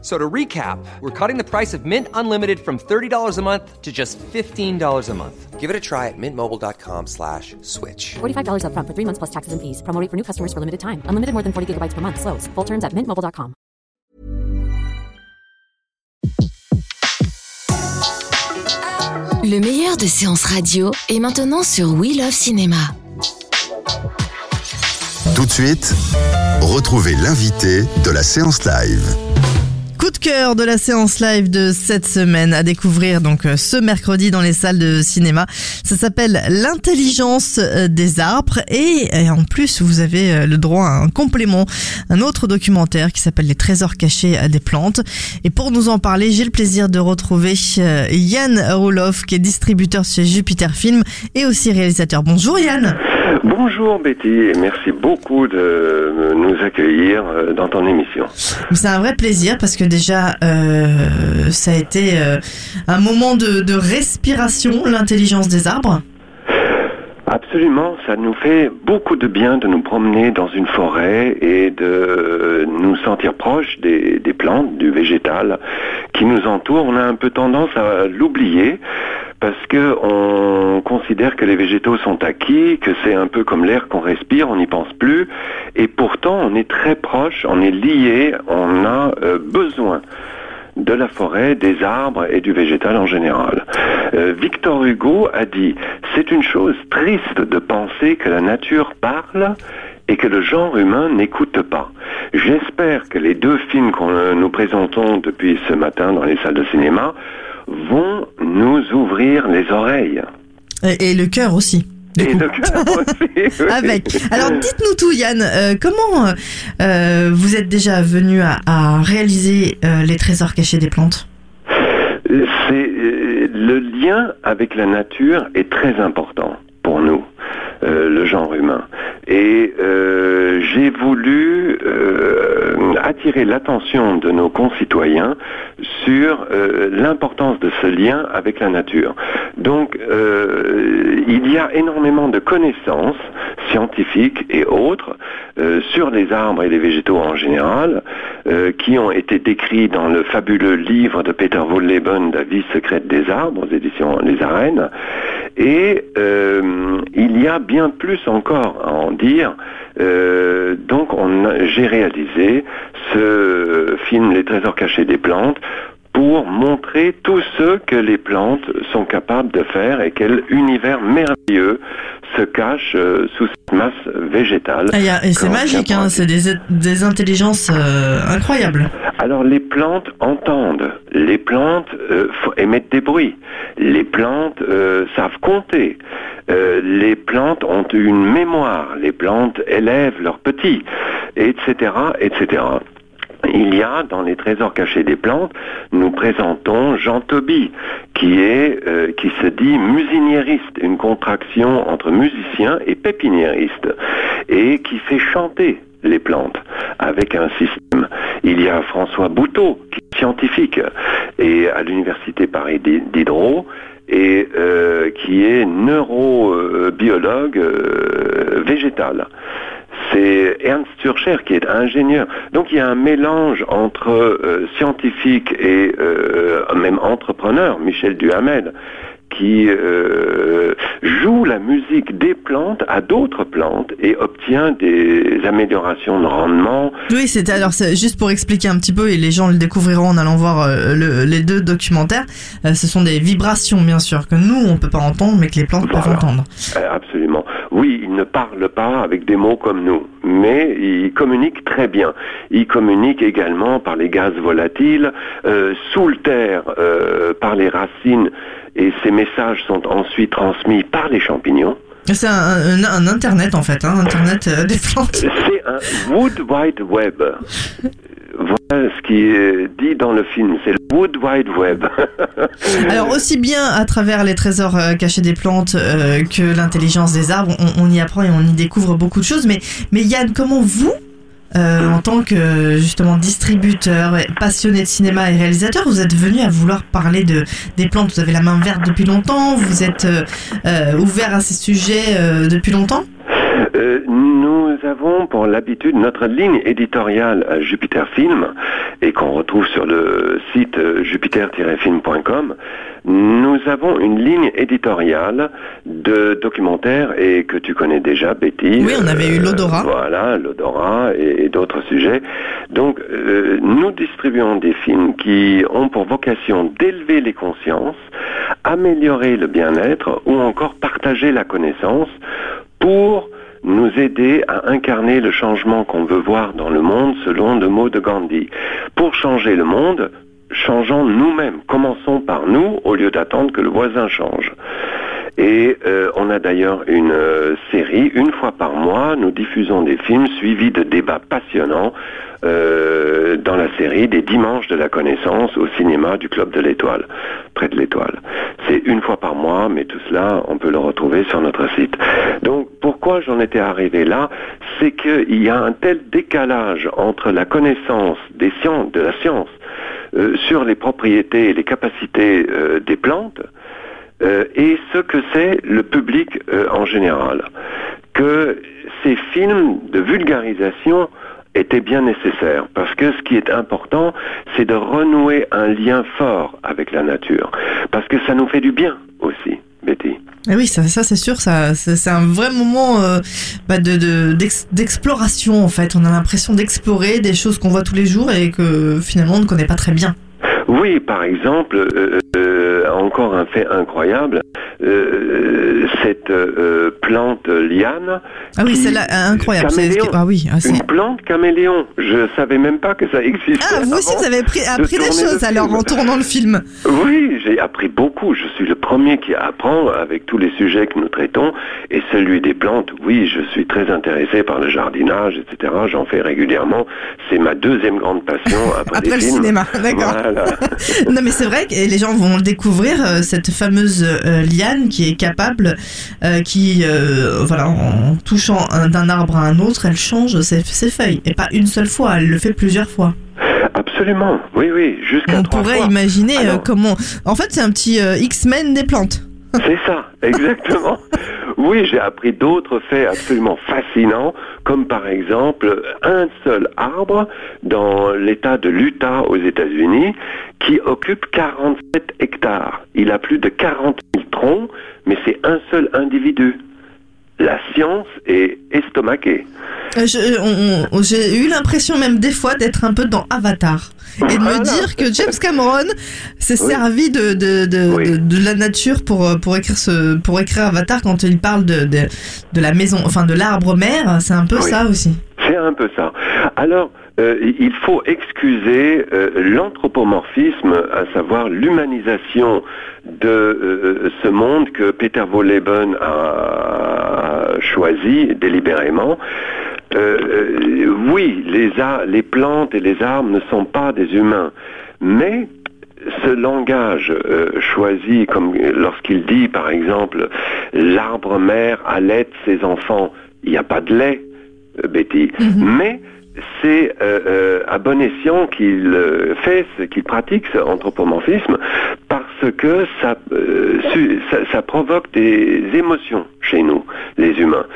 So to recap, we're cutting the price of Mint Unlimited from $30 a month to just $15 a month. Give it a try at mintmobile.com slash switch. $45 upfront for three months plus taxes and fees. Promo rate for new customers for limited time. Unlimited more than 40 gigabytes per month. Slows. Full terms at mintmobile.com. Le meilleur de séances radio est maintenant sur We Love Cinéma. Tout de suite, retrouvez l'invité de la séance live. Coup de cœur de la séance live de cette semaine à découvrir donc euh, ce mercredi dans les salles de cinéma. Ça s'appelle l'intelligence euh, des arbres et, et en plus vous avez euh, le droit à un complément, un autre documentaire qui s'appelle les trésors cachés des plantes. Et pour nous en parler, j'ai le plaisir de retrouver Yann Roloff qui est distributeur chez Jupiter Film et aussi réalisateur. Bonjour Yann. Bonjour Betty et merci beaucoup de nous accueillir euh, dans ton émission. C'est un vrai plaisir parce que déjà, euh, ça a été euh, un moment de, de respiration, l'intelligence des arbres. Absolument, ça nous fait beaucoup de bien de nous promener dans une forêt et de nous sentir proches des, des plantes, du végétal qui nous entoure. On a un peu tendance à l'oublier parce que on considère que les végétaux sont acquis, que c'est un peu comme l'air qu'on respire, on n'y pense plus, et pourtant on est très proche, on est lié, on a euh, besoin de la forêt, des arbres et du végétal en général. Euh, Victor Hugo a dit c'est une chose triste de penser que la nature parle et que le genre humain n'écoute pas. J'espère que les deux films qu'on euh, nous présentons depuis ce matin dans les salles de cinéma vont nous ouvrir les oreilles. Et, et le cœur aussi. Et le cœur aussi, oui. Avec. Alors dites-nous tout Yann, euh, comment euh, vous êtes déjà venu à, à réaliser euh, les trésors cachés des plantes? C'est le lien avec la nature est très important pour nous, le genre humain. Et euh, j'ai voulu euh, attirer l'attention de nos concitoyens sur euh, l'importance de ce lien avec la nature. Donc, euh, il y a énormément de connaissances scientifiques et autres euh, sur les arbres et les végétaux en général, euh, qui ont été décrits dans le fabuleux livre de Peter Wolleben, La vie secrète des arbres, aux éditions Les Arènes. Et euh, il y a bien plus encore à en dire. Donc, j'ai réalisé ce film Les trésors cachés des plantes pour montrer tout ce que les plantes sont capables de faire et quel univers merveilleux se cache euh, sous cette masse végétale. Ah, Et c'est magique, hein, c'est des, des intelligences euh, incroyables. Alors les plantes entendent, les plantes euh, émettent des bruits, les plantes euh, savent compter, les plantes ont une mémoire, les plantes élèvent leurs petits, etc., etc. Il y a dans les trésors cachés des plantes, nous présentons Jean Toby, qui est, euh, qui se dit musiniériste, une contraction entre musicien et pépiniériste, et qui fait chanter les plantes avec un système. Il y a François Bouteau, qui est scientifique, et à l'université Paris d'I- Diderot, et euh, qui est neurobiologue euh, végétal c'est Ernst Turcher qui est ingénieur. Donc il y a un mélange entre euh, scientifique et euh, même entrepreneur, Michel Duhamel, qui euh, joue la musique des plantes à d'autres plantes et obtient des améliorations de rendement. Oui, c'était alors c'est juste pour expliquer un petit peu et les gens le découvriront en allant voir euh, le- les deux documentaires. Euh, ce sont des vibrations bien sûr que nous on peut pas entendre mais que les plantes peuvent entendre. Absolument. Oui, il ne parle pas avec des mots comme nous, mais il communique très bien. Il communique également par les gaz volatiles, euh, sous le terre, euh, par les racines, et ces messages sont ensuite transmis par les champignons. C'est un, un- un internet en fait, hein, internet euh, des plantes. C'est un Wood Wide Web. Voilà ce qui est dit dans le film, c'est Wood Wide Web. Alors aussi bien à travers les trésors euh, cachés des plantes euh, que l'intelligence des arbres, on, on y apprend et on y découvre beaucoup de choses. Mais, mais Yann, comment vous, euh, en tant que justement distributeur, passionné de cinéma et réalisateur, vous êtes venu à vouloir parler de des plantes? Vous avez la main verte depuis longtemps. Vous êtes euh, ouvert à ces sujets depuis longtemps? Euh, nous avons pour l'habitude notre ligne éditoriale à Jupiter Film et qu'on retrouve sur le site euh, jupiter-film.com. Nous avons une ligne éditoriale de documentaires et que tu connais déjà, Betty. Oui, on avait eu l'odorat. Voilà, l'odorat et, et d'autres sujets. Donc, euh, nous distribuons des films qui ont pour vocation d'élever les consciences, améliorer le bien-être ou encore partager la connaissance pour nous aider à incarner le changement qu'on veut voir dans le monde selon le mot de Gandhi. Pour changer le monde, changeons nous-mêmes. Commençons par nous au lieu d'attendre que le voisin change. Et euh, on a d'ailleurs une euh, série, une fois par mois, nous diffusons des films suivis de débats passionnants euh, dans la série des dimanches de la connaissance au cinéma du Club de l'Étoile, près de l'Étoile. C'est une fois par mois, mais tout cela, on peut le retrouver sur notre site. Donc, pourquoi j'en étais arrivé là? C'est qu'il y a un tel décalage entre la connaissance des sciences, de la science sur les propriétés et les capacités euh, des plantes euh, et ce que c'est le public euh, en général. Que ces films de vulgarisation étaient bien nécessaires parce que ce qui est important, c'est de renouer un lien fort avec la nature parce que ça nous fait du bien aussi, Oui, ça, ça c'est sûr, ça, c'est un vrai moment euh, bah, de de- d'ex- d'exploration en fait. On a l'impression d'explorer des choses qu'on voit tous les jours et que finalement on ne connaît pas très bien. Oui, par exemple, euh, euh, encore un fait incroyable, euh, cette euh, plante liane. Ah oui, c'est incroyable. c'est- Caméléon. Ah oui, ah, Une plante caméléon. Je savais même pas que ça existait. Ah, vous aussi vous avez de appris des choses alors en tournant le film. Oui, j'ai appris beaucoup. Je suis le premier qui apprend avec tous les sujets que nous traitons. Et celui des plantes, oui, je suis très intéressé par le jardinage, etc. J'en fais régulièrement. C'est ma deuxième grande passion après, Après les le films. cinéma, d'accord. Voilà. non mais c'est vrai que les gens vont le découvrir euh, cette fameuse euh, liane qui est capable, euh, qui euh, voilà en touchant un- d'un arbre à un autre, elle change ses, ses feuilles et pas une seule fois, elle le fait plusieurs fois. Absolument. Oui, oui. Jusqu'à On trois pourrait fois. imaginer euh, Alors, comment. En fait, c'est un petit X-Men des plantes. C'est ça, exactement. Oui, j'ai appris d'autres faits absolument fascinants, comme par exemple un seul arbre dans l'État de l'Utah aux États-Unis qui occupe 47 hectares. Il a plus de 40 000 troncs, mais c'est un seul individu. La science est estomaquée. Euh, on- J'ai eu l'impression même des fois d'être un peu dans Avatar et de me dire que James Cameron s'est Oui. servi de de, de, Oui. de, de la nature pour euh, pour écrire ce pour écrire Avatar quand il parle de de, la maison enfin de l'arbre mère c'est un peu Oui. ça aussi. C'est un peu ça. Alors, euh, il faut excuser euh, l'anthropomorphisme, à savoir l'humanisation de euh, ce monde que Peter Wolleben a choisi délibérément. Euh, euh, oui, les, plantes et les arbres ne sont pas des humains, mais ce langage euh, choisi, comme lorsqu'il dit par exemple l'arbre mère allait ses enfants, il n'y a pas de lait, euh, Betty, mais c'est euh, à bon escient qu'il fait, ce qu'il pratique ce anthropomorphisme, parce que ça, su- ça, ça provoque des émotions chez nous, les humains.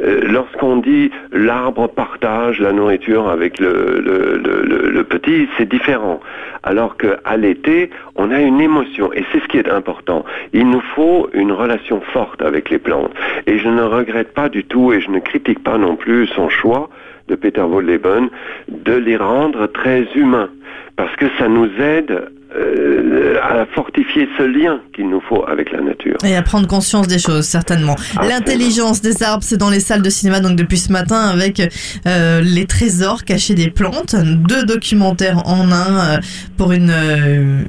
Euh, Lorsqu'on dit l'arbre partage la nourriture avec le, petit, c'est différent. Alors qu'à l'été, on a une émotion, et c'est ce qui est important. Il nous faut une relation forte avec les plantes. Et je ne regrette pas du tout, et je ne critique pas non plus son choix de Peter Wolleben de les rendre très humains, parce que ça nous aide euh, à fortifier ce lien qu'il nous faut avec la nature. Et à prendre conscience des choses, certainement. L'intelligence des arbres, c'est dans les salles de cinéma, donc depuis ce matin, avec euh, les trésors cachés des plantes, deux documentaires en un euh, pour une euh,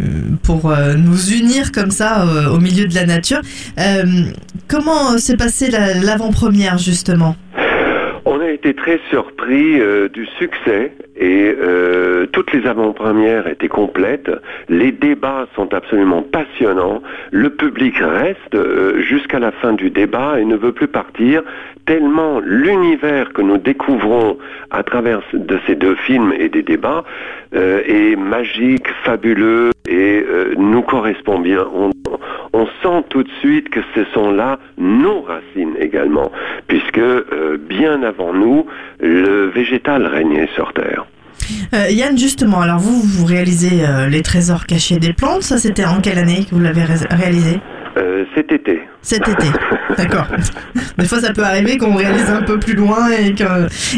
pour euh, nous unir comme ça euh, au milieu de la nature. Euh, comment s'est passée la- l'avant-première justement? Été très surpris euh, du succès et euh, toutes les avant-premières étaient complètes. Les débats sont absolument passionnants. Le public reste euh, jusqu'à la fin du débat et ne veut plus partir tellement l'univers que nous découvrons à travers de ces deux films et des débats est magique, fabuleux et nous correspond bien. On, on sent tout de suite que ce sont là nos racines également, puisque euh, bien avant nous, le végétal régnait sur Terre. Euh, Yann, justement, alors vous, vous réalisez euh, les trésors cachés des plantes. Ça, c'était en quelle année que vous l'avez ré- réalisé? Euh, cet été. Cet été. D'accord. Des fois, ça peut arriver qu'on réalise un peu plus loin et que.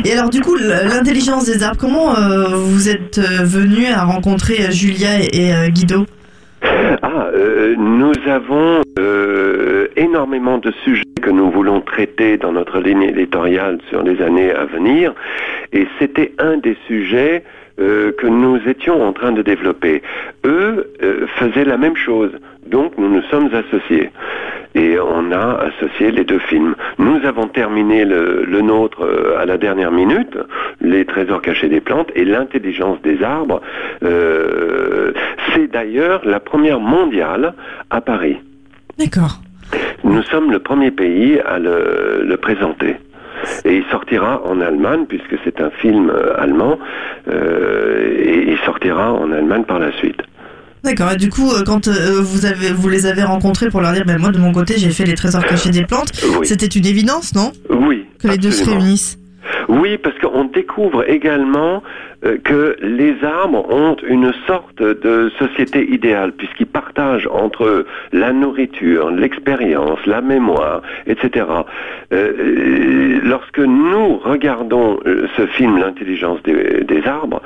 Et alors, du coup, l'intelligence des arbres. Comment euh, vous êtes venu à rencontrer Julia et, et, Guido? Ah, euh, nous avons euh, énormément de sujets que nous voulons traiter dans notre ligne éditoriale sur les années à venir, et c'était un des sujets euh, que nous étions en train de développer. Eux faisaient la même chose, donc nous nous sommes associés. Et on a associé les deux films. Nous avons terminé le, nôtre à la dernière minute, Les trésors cachés des plantes et l'intelligence des arbres. C'est d'ailleurs la première mondiale à Paris. D'accord. Nous sommes le premier pays à le, le présenter. Et il sortira en Allemagne, puisque c'est un film euh, allemand, euh, et il sortira en Allemagne par la suite. D'accord. Et du coup, euh, quand euh, vous avez, vous les avez rencontrés pour leur dire, ben moi de mon côté, j'ai fait les trésors cachés des plantes. Oui. C'était une évidence, non? Oui. Que les deux se réunissent. Oui, parce qu'on découvre également que les arbres ont une sorte de société idéale, puisqu'ils partagent entre la nourriture, l'expérience, la mémoire, etc. Euh, euh, lorsque nous regardons euh, ce film, L'intelligence des, arbres,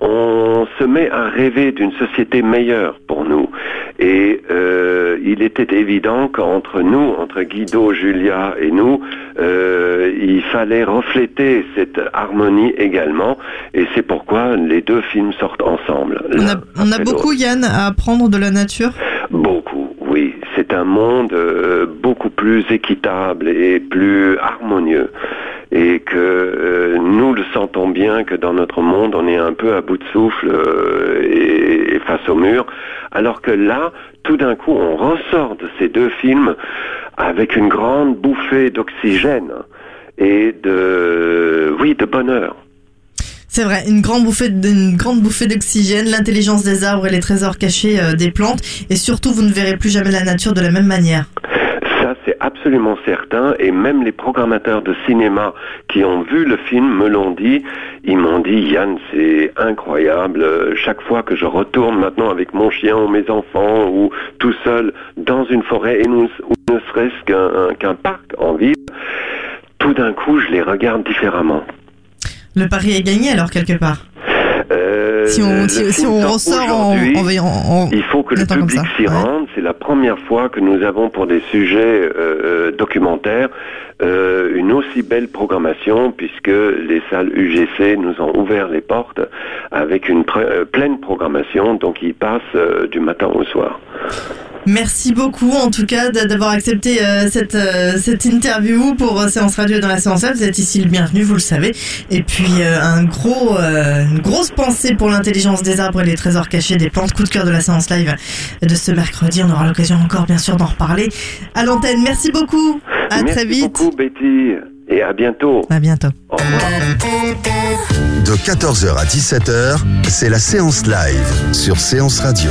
on se met à rêver d'une société meilleure pour nous. Et euh, il était évident qu'entre nous, entre Guido, Julia et nous, euh, il fallait refléter cette harmonie également. Et c'est pourquoi les deux films sortent ensemble. On a, on beaucoup, Yann, à apprendre de la nature? Beaucoup, oui. C'est un monde euh, beaucoup plus équitable et plus harmonieux. Et que euh, nous le sentons bien que dans notre monde, on est un peu à bout de souffle euh, et, et face au mur. Alors que là, tout d'un coup, on ressort de ces deux films avec une grande bouffée d'oxygène et de, oui, de bonheur. C'est vrai, une grande bouffée, d'oxygène, l'intelligence des arbres et les trésors cachés euh, des plantes. Et surtout, vous ne verrez plus jamais la nature de la même manière. Ça, c'est absolument certain. Et même les programmateurs de cinéma qui ont vu le film me l'ont dit. Ils m'ont dit, Yann, c'est incroyable. Chaque fois que je retourne maintenant avec mon chien ou mes enfants ou tout seul dans une forêt et nous, ou ne serait-ce qu'un parc en ville, tout d'un coup, je les regarde différemment. Le pari est gagné alors quelque part. Euh, Si on, si, on sort ressort en, en, Il faut que le public s'y ouais. rende. C'est la première fois que nous avons pour des sujets euh, documentaires euh, une aussi belle programmation puisque les salles UGC nous ont ouvert les portes avec une pleine programmation. Donc ils passent du matin au soir. Merci beaucoup en tout cas d'a- d'avoir accepté euh, cette, euh, cette interview pour euh, Séance Radio dans la Séance Live. Vous êtes ici le bienvenu, vous le savez. Et puis euh, un gros, euh, une grosse pensée pour l'intelligence des arbres et les trésors cachés des plantes. Coup de cœur de la Séance Live de ce mercredi. On aura l'occasion encore bien sûr d'en reparler à l'antenne. Merci beaucoup. À Merci très vite. beaucoup Betty et à bientôt. À bientôt. Au revoir. De 14h à 17h, c'est la séance live sur Séance Radio.